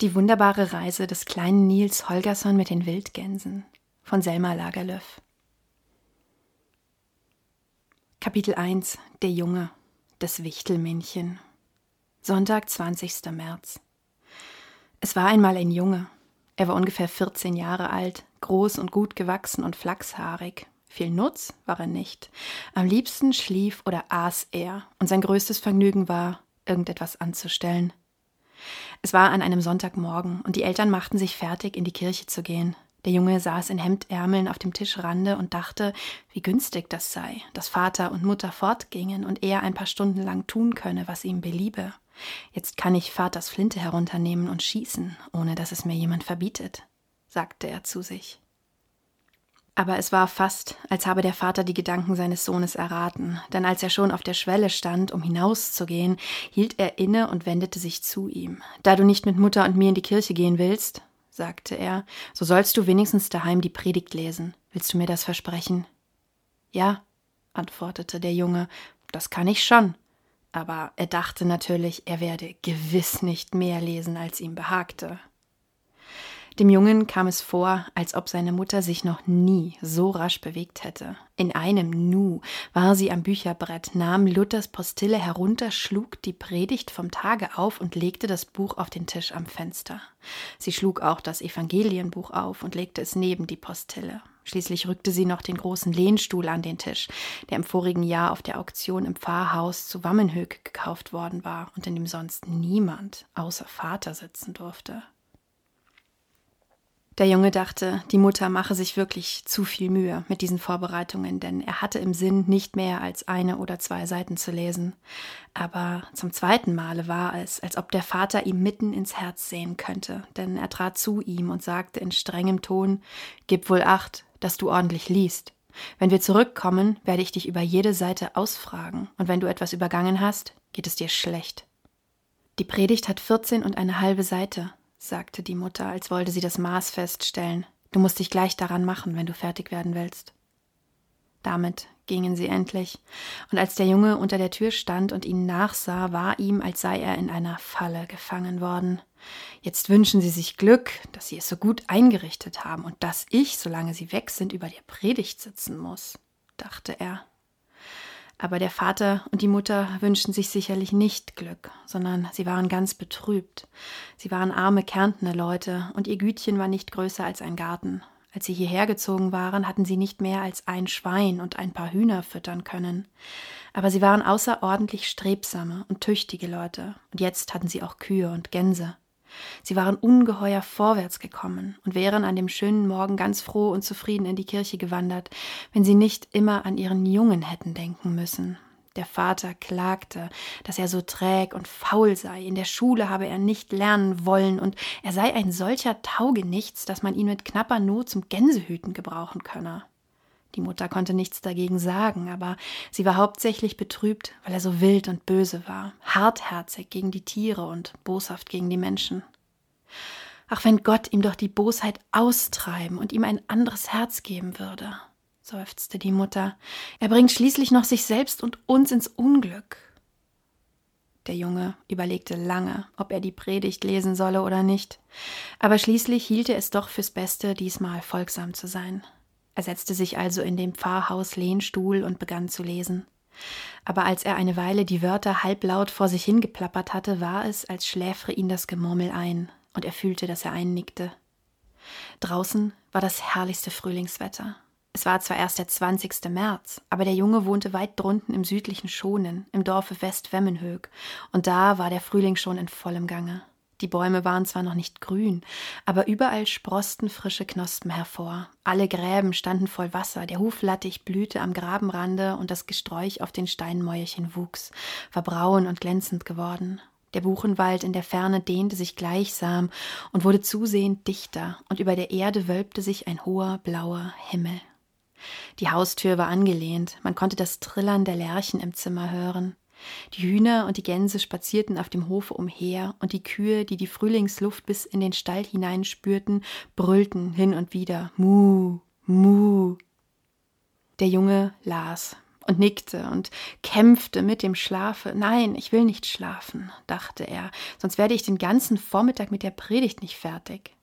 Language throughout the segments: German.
Die wunderbare Reise des kleinen Nils Holgersson mit den Wildgänsen von Selma Lagerlöf. Kapitel 1 Der Junge, das Wichtelmännchen. Sonntag, 20. März. Es war einmal ein Junge. Er war ungefähr 14 Jahre alt, groß und gut gewachsen und flachshaarig. Viel Nutz war er nicht. Am liebsten schlief oder aß er, und sein größtes Vergnügen war, irgendetwas anzustellen. Es war an einem Sonntagmorgen, und die Eltern machten sich fertig, in die Kirche zu gehen. Der Junge saß in Hemdärmeln auf dem Tischrande und dachte, wie günstig das sei, dass Vater und Mutter fortgingen und er ein paar Stunden lang tun könne, was ihm beliebe. Jetzt kann ich Vaters Flinte herunternehmen und schießen, ohne dass es mir jemand verbietet, sagte er zu sich. Aber es war fast, als habe der Vater die Gedanken seines Sohnes erraten, denn als er schon auf der Schwelle stand, um hinauszugehen, hielt er inne und wendete sich zu ihm. Da du nicht mit Mutter und mir in die Kirche gehen willst, sagte er, so sollst du wenigstens daheim die Predigt lesen. Willst du mir das versprechen? Ja, antwortete der Junge, das kann ich schon. Aber er dachte natürlich, er werde gewiss nicht mehr lesen, als ihm behagte. Dem Jungen kam es vor, als ob seine Mutter sich noch nie so rasch bewegt hätte. In einem Nu war sie am Bücherbrett, nahm Luthers Postille herunter, schlug die Predigt vom Tage auf und legte das Buch auf den Tisch am Fenster. Sie schlug auch das Evangelienbuch auf und legte es neben die Postille. Schließlich rückte sie noch den großen Lehnstuhl an den Tisch, der im vorigen Jahr auf der Auktion im Pfarrhaus zu Wammenhög gekauft worden war und in dem sonst niemand außer Vater sitzen durfte. Der Junge dachte, die Mutter mache sich wirklich zu viel Mühe mit diesen Vorbereitungen, denn er hatte im Sinn, nicht mehr als eine oder zwei Seiten zu lesen. Aber zum zweiten Male war es, als ob der Vater ihm mitten ins Herz sehen könnte, denn er trat zu ihm und sagte in strengem Ton Gib wohl acht, dass du ordentlich liest. Wenn wir zurückkommen, werde ich dich über jede Seite ausfragen, und wenn du etwas übergangen hast, geht es dir schlecht. Die Predigt hat vierzehn und eine halbe Seite, sagte die Mutter, als wollte sie das Maß feststellen. Du musst dich gleich daran machen, wenn du fertig werden willst. Damit gingen sie endlich, und als der Junge unter der Tür stand und ihnen nachsah, war ihm, als sei er in einer Falle gefangen worden. Jetzt wünschen sie sich Glück, dass sie es so gut eingerichtet haben und dass ich, solange sie weg sind, über der Predigt sitzen muss, dachte er. Aber der Vater und die Mutter wünschten sich sicherlich nicht Glück, sondern sie waren ganz betrübt. Sie waren arme Kärntner Leute, und ihr Gütchen war nicht größer als ein Garten. Als sie hierher gezogen waren, hatten sie nicht mehr als ein Schwein und ein paar Hühner füttern können. Aber sie waren außerordentlich strebsame und tüchtige Leute, und jetzt hatten sie auch Kühe und Gänse. Sie waren ungeheuer vorwärts gekommen und wären an dem schönen Morgen ganz froh und zufrieden in die Kirche gewandert, wenn sie nicht immer an ihren Jungen hätten denken müssen. Der Vater klagte, dass er so träg und faul sei, in der Schule habe er nicht lernen wollen, und er sei ein solcher Taugenichts, dass man ihn mit knapper Not zum Gänsehüten gebrauchen könne. Die Mutter konnte nichts dagegen sagen, aber sie war hauptsächlich betrübt, weil er so wild und böse war, hartherzig gegen die Tiere und boshaft gegen die Menschen. Ach, wenn Gott ihm doch die Bosheit austreiben und ihm ein anderes Herz geben würde, seufzte die Mutter. Er bringt schließlich noch sich selbst und uns ins Unglück. Der Junge überlegte lange, ob er die Predigt lesen solle oder nicht, aber schließlich hielt er es doch fürs Beste, diesmal folgsam zu sein. Er setzte sich also in den Pfarrhaus-Lehnstuhl und begann zu lesen. Aber als er eine Weile die Wörter halblaut vor sich hingeplappert hatte, war es, als schläfre ihn das Gemurmel ein, und er fühlte, dass er einnickte. Draußen war das herrlichste Frühlingswetter. Es war zwar erst der 20. März, aber der Junge wohnte weit drunten im südlichen Schonen, im Dorfe West-Wemmenhög, und da war der Frühling schon in vollem Gange. Die Bäume waren zwar noch nicht grün, aber überall sprosten frische Knospen hervor. Alle Gräben standen voll Wasser, der Huflattich blühte am Grabenrande und das Gesträuch auf den Steinmäuerchen wuchs, war braun und glänzend geworden. Der Buchenwald in der Ferne dehnte sich gleichsam und wurde zusehend dichter, und über der Erde wölbte sich ein hoher blauer Himmel. Die Haustür war angelehnt, man konnte das Trillern der Lerchen im Zimmer hören. Die Hühner und die Gänse spazierten auf dem Hofe umher, und die Kühe, die die Frühlingsluft bis in den Stall hineinspürten, brüllten hin und wieder Mu, Mu. Der Junge las, und nickte und kämpfte mit dem Schlafe. Nein, ich will nicht schlafen, dachte er, sonst werde ich den ganzen Vormittag mit der Predigt nicht fertig.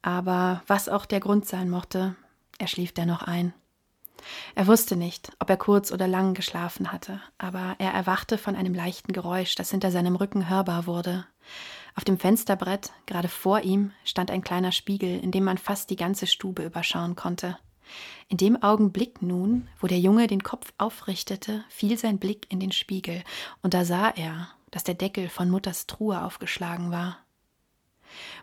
Aber was auch der Grund sein mochte, er schlief dennoch ein. Er wusste nicht, ob er kurz oder lang geschlafen hatte, aber er erwachte von einem leichten Geräusch, das hinter seinem Rücken hörbar wurde. Auf dem Fensterbrett, gerade vor ihm, stand ein kleiner Spiegel, in dem man fast die ganze Stube überschauen konnte. In dem Augenblick nun, wo der Junge den Kopf aufrichtete, fiel sein Blick in den Spiegel, und da sah er, dass der Deckel von Mutters Truhe aufgeschlagen war.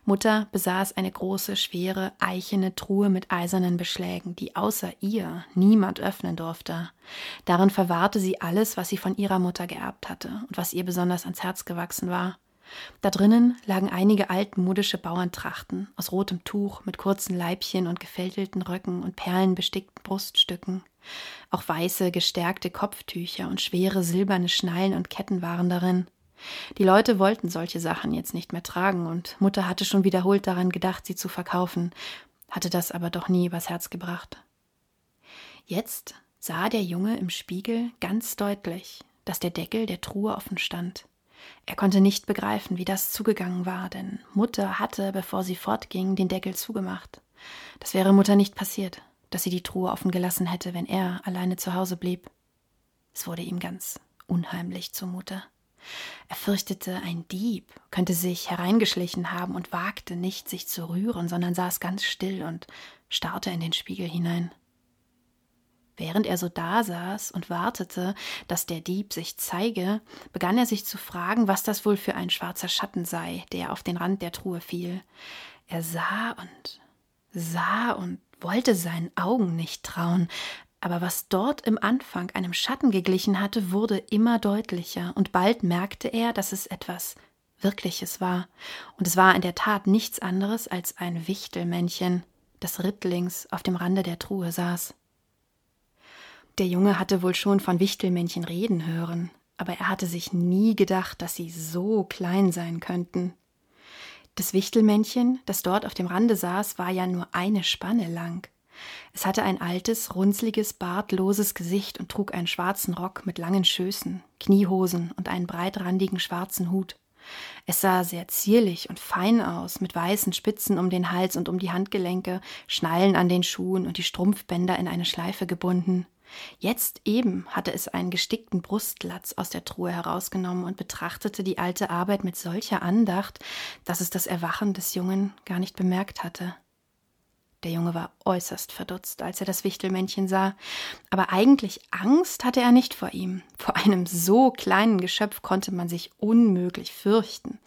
Mutter besaß eine große, schwere, eichene Truhe mit eisernen Beschlägen, die außer ihr niemand öffnen durfte. Darin verwahrte sie alles, was sie von ihrer Mutter geerbt hatte und was ihr besonders ans Herz gewachsen war. Da drinnen lagen einige altmodische Bauerntrachten aus rotem Tuch mit kurzen Leibchen und gefältelten Röcken und perlenbestickten Bruststücken. Auch weiße, gestärkte Kopftücher und schwere silberne Schnallen und Ketten waren darin. Die Leute wollten solche Sachen jetzt nicht mehr tragen, und Mutter hatte schon wiederholt daran gedacht, sie zu verkaufen, hatte das aber doch nie übers Herz gebracht. Jetzt sah der Junge im Spiegel ganz deutlich, dass der Deckel der Truhe offen stand. Er konnte nicht begreifen, wie das zugegangen war, denn Mutter hatte, bevor sie fortging, den Deckel zugemacht. Das wäre Mutter nicht passiert, dass sie die Truhe offen gelassen hätte, wenn er alleine zu Hause blieb. Es wurde ihm ganz unheimlich zumute. Er fürchtete, ein Dieb könnte sich hereingeschlichen haben und wagte nicht, sich zu rühren, sondern saß ganz still und starrte in den Spiegel hinein. Während er so dasaß und wartete, dass der Dieb sich zeige, begann er sich zu fragen, was das wohl für ein schwarzer Schatten sei, der auf den Rand der Truhe fiel. Er sah und sah und wollte seinen Augen nicht trauen, aber was dort im Anfang einem Schatten geglichen hatte, wurde immer deutlicher, und bald merkte er, dass es etwas Wirkliches war, und es war in der Tat nichts anderes als ein Wichtelmännchen, das rittlings auf dem Rande der Truhe saß. Der Junge hatte wohl schon von Wichtelmännchen reden hören, aber er hatte sich nie gedacht, dass sie so klein sein könnten. Das Wichtelmännchen, das dort auf dem Rande saß, war ja nur eine Spanne lang. Es hatte ein altes, runzliges, bartloses Gesicht und trug einen schwarzen Rock mit langen Schößen, Kniehosen und einen breitrandigen schwarzen Hut. Es sah sehr zierlich und fein aus, mit weißen Spitzen um den Hals und um die Handgelenke, Schnallen an den Schuhen und die Strumpfbänder in eine Schleife gebunden. Jetzt eben hatte es einen gestickten Brustlatz aus der Truhe herausgenommen und betrachtete die alte Arbeit mit solcher Andacht, dass es das Erwachen des Jungen gar nicht bemerkt hatte. Der Junge war äußerst verdutzt, als er das Wichtelmännchen sah, aber eigentlich Angst hatte er nicht vor ihm. Vor einem so kleinen Geschöpf konnte man sich unmöglich fürchten.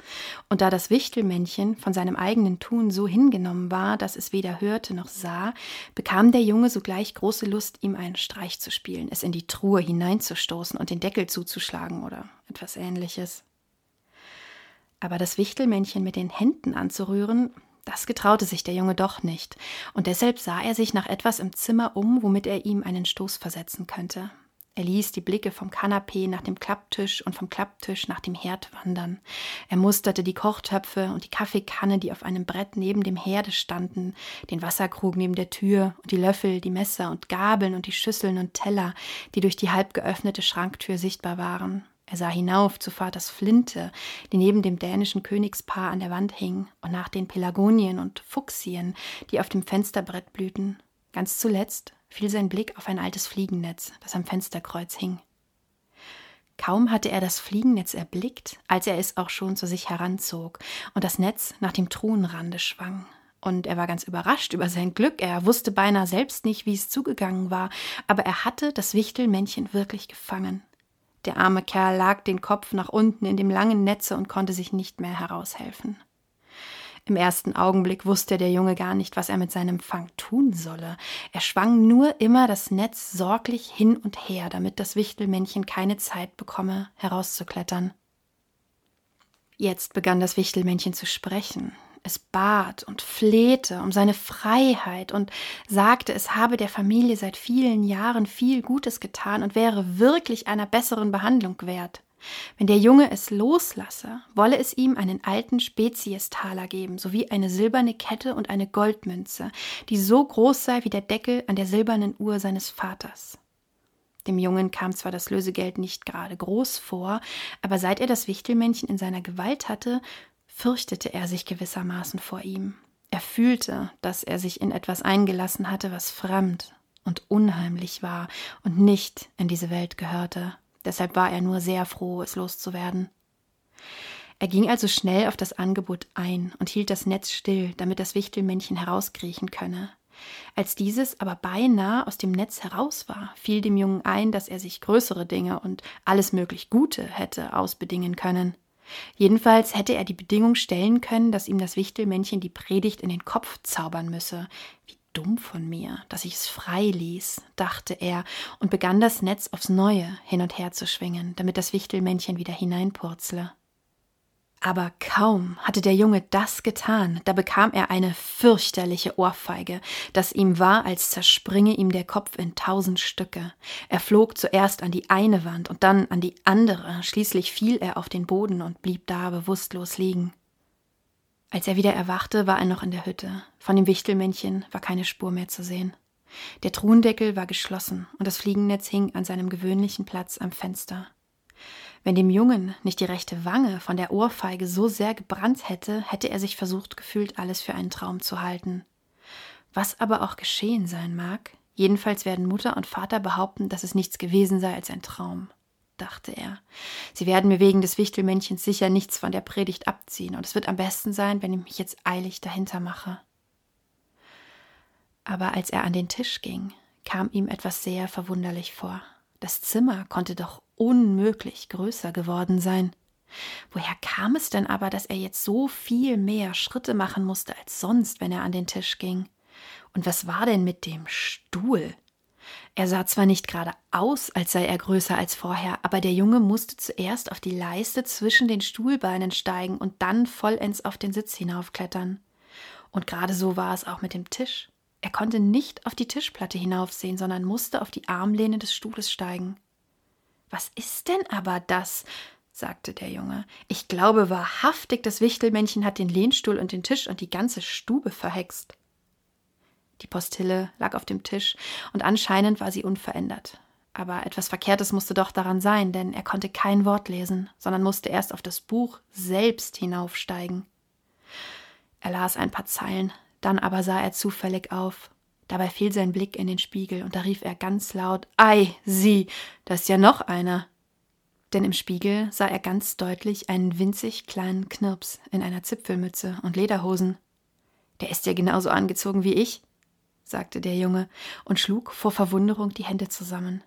Und da das Wichtelmännchen von seinem eigenen Tun so hingenommen war, dass es weder hörte noch sah, bekam der Junge sogleich große Lust, ihm einen Streich zu spielen, es in die Truhe hineinzustoßen und den Deckel zuzuschlagen oder etwas ähnliches. Aber das Wichtelmännchen mit den Händen anzurühren, das getraute sich der Junge doch nicht, und deshalb sah er sich nach etwas im Zimmer um, womit er ihm einen Stoß versetzen könnte. Er ließ die Blicke vom Kanapee nach dem Klapptisch und vom Klapptisch nach dem Herd wandern. Er musterte die Kochtöpfe und die Kaffeekanne, die auf einem Brett neben dem Herde standen, den Wasserkrug neben der Tür und die Löffel, die Messer und Gabeln und die Schüsseln und Teller, die durch die halb geöffnete Schranktür sichtbar waren. Er sah hinauf zu Vaters Flinte, die neben dem dänischen Königspaar an der Wand hing, und nach den Pelagonien und Fuchsien, die auf dem Fensterbrett blühten. Ganz zuletzt fiel sein Blick auf ein altes Fliegennetz, das am Fensterkreuz hing. Kaum hatte er das Fliegennetz erblickt, als er es auch schon zu sich heranzog und das Netz nach dem Truhenrande schwang. Und er war ganz überrascht über sein Glück. Er wusste beinahe selbst nicht, wie es zugegangen war, aber er hatte das Wichtelmännchen wirklich gefangen. Der arme Kerl lag den Kopf nach unten in dem langen Netze und konnte sich nicht mehr heraushelfen. Im ersten Augenblick wusste der Junge gar nicht, was er mit seinem Fang tun solle. Er schwang nur immer das Netz sorglich hin und her, damit das Wichtelmännchen keine Zeit bekomme, herauszuklettern. Jetzt begann das Wichtelmännchen zu sprechen. Es bat und flehte um seine Freiheit und sagte, es habe der Familie seit vielen Jahren viel Gutes getan und wäre wirklich einer besseren Behandlung wert. Wenn der Junge es loslasse, wolle es ihm einen alten Speziestaler geben, sowie eine silberne Kette und eine Goldmünze, die so groß sei wie der Deckel an der silbernen Uhr seines Vaters. Dem Jungen kam zwar das Lösegeld nicht gerade groß vor, aber seit er das Wichtelmännchen in seiner Gewalt hatte, fürchtete er sich gewissermaßen vor ihm. Er fühlte, dass er sich in etwas eingelassen hatte, was fremd und unheimlich war und nicht in diese Welt gehörte. Deshalb war er nur sehr froh, es loszuwerden. Er ging also schnell auf das Angebot ein und hielt das Netz still, damit das Wichtelmännchen herauskriechen könne. Als dieses aber beinahe aus dem Netz heraus war, fiel dem Jungen ein, dass er sich größere Dinge und alles möglich Gute hätte ausbedingen können. Jedenfalls hätte er die Bedingung stellen können, dass ihm das Wichtelmännchen die Predigt in den Kopf zaubern müsse. Wie dumm von mir, dass ich es frei ließ, dachte er und begann das Netz aufs Neue hin und her zu schwingen, damit das Wichtelmännchen wieder hineinpurzle. Aber kaum hatte der Junge das getan, da bekam er eine fürchterliche Ohrfeige, dass ihm war, als zerspringe ihm der Kopf in tausend Stücke. Er flog zuerst an die eine Wand und dann an die andere, schließlich fiel er auf den Boden und blieb da bewusstlos liegen. Als er wieder erwachte, war er noch in der Hütte. Von dem Wichtelmännchen war keine Spur mehr zu sehen. Der Truhendeckel war geschlossen und das Fliegennetz hing an seinem gewöhnlichen Platz am Fenster. Wenn dem Jungen nicht die rechte Wange von der Ohrfeige so sehr gebrannt hätte, hätte er sich versucht gefühlt, alles für einen Traum zu halten. Was aber auch geschehen sein mag, jedenfalls werden Mutter und Vater behaupten, dass es nichts gewesen sei als ein Traum, dachte er. Sie werden mir wegen des Wichtelmännchens sicher nichts von der Predigt abziehen, und es wird am besten sein, wenn ich mich jetzt eilig dahinter mache. Aber als er an den Tisch ging, kam ihm etwas sehr verwunderlich vor. Das Zimmer konnte doch unmöglich größer geworden sein. Woher kam es denn aber, dass er jetzt so viel mehr Schritte machen musste als sonst, wenn er an den Tisch ging? Und was war denn mit dem Stuhl? Er sah zwar nicht gerade aus, als sei er größer als vorher, aber der Junge musste zuerst auf die Leiste zwischen den Stuhlbeinen steigen und dann vollends auf den Sitz hinaufklettern. Und gerade so war es auch mit dem Tisch. Er konnte nicht auf die Tischplatte hinaufsehen, sondern musste auf die Armlehne des Stuhles steigen. Was ist denn aber das? sagte der Junge. Ich glaube wahrhaftig, das Wichtelmännchen hat den Lehnstuhl und den Tisch und die ganze Stube verhext. Die Postille lag auf dem Tisch, und anscheinend war sie unverändert. Aber etwas Verkehrtes musste doch daran sein, denn er konnte kein Wort lesen, sondern musste erst auf das Buch selbst hinaufsteigen. Er las ein paar Zeilen, dann aber sah er zufällig auf. Dabei fiel sein Blick in den Spiegel, und da rief er ganz laut Ei, sieh, da ist ja noch einer. Denn im Spiegel sah er ganz deutlich einen winzig kleinen Knirps in einer Zipfelmütze und Lederhosen. Der ist ja genauso angezogen wie ich, sagte der Junge und schlug vor Verwunderung die Hände zusammen.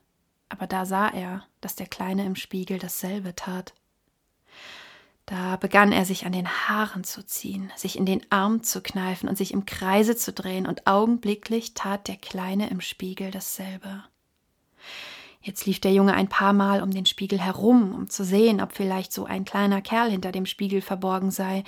Aber da sah er, dass der Kleine im Spiegel dasselbe tat. Da begann er sich an den Haaren zu ziehen, sich in den Arm zu kneifen und sich im Kreise zu drehen, und augenblicklich tat der Kleine im Spiegel dasselbe. Jetzt lief der Junge ein paar Mal um den Spiegel herum, um zu sehen, ob vielleicht so ein kleiner Kerl hinter dem Spiegel verborgen sei,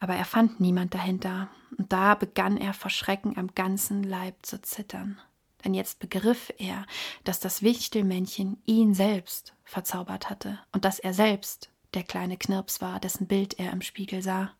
aber er fand niemand dahinter, und da begann er vor Schrecken am ganzen Leib zu zittern. Denn jetzt begriff er, dass das Wichtelmännchen ihn selbst verzaubert hatte und dass er selbst der kleine Knirps war, dessen Bild er im Spiegel sah.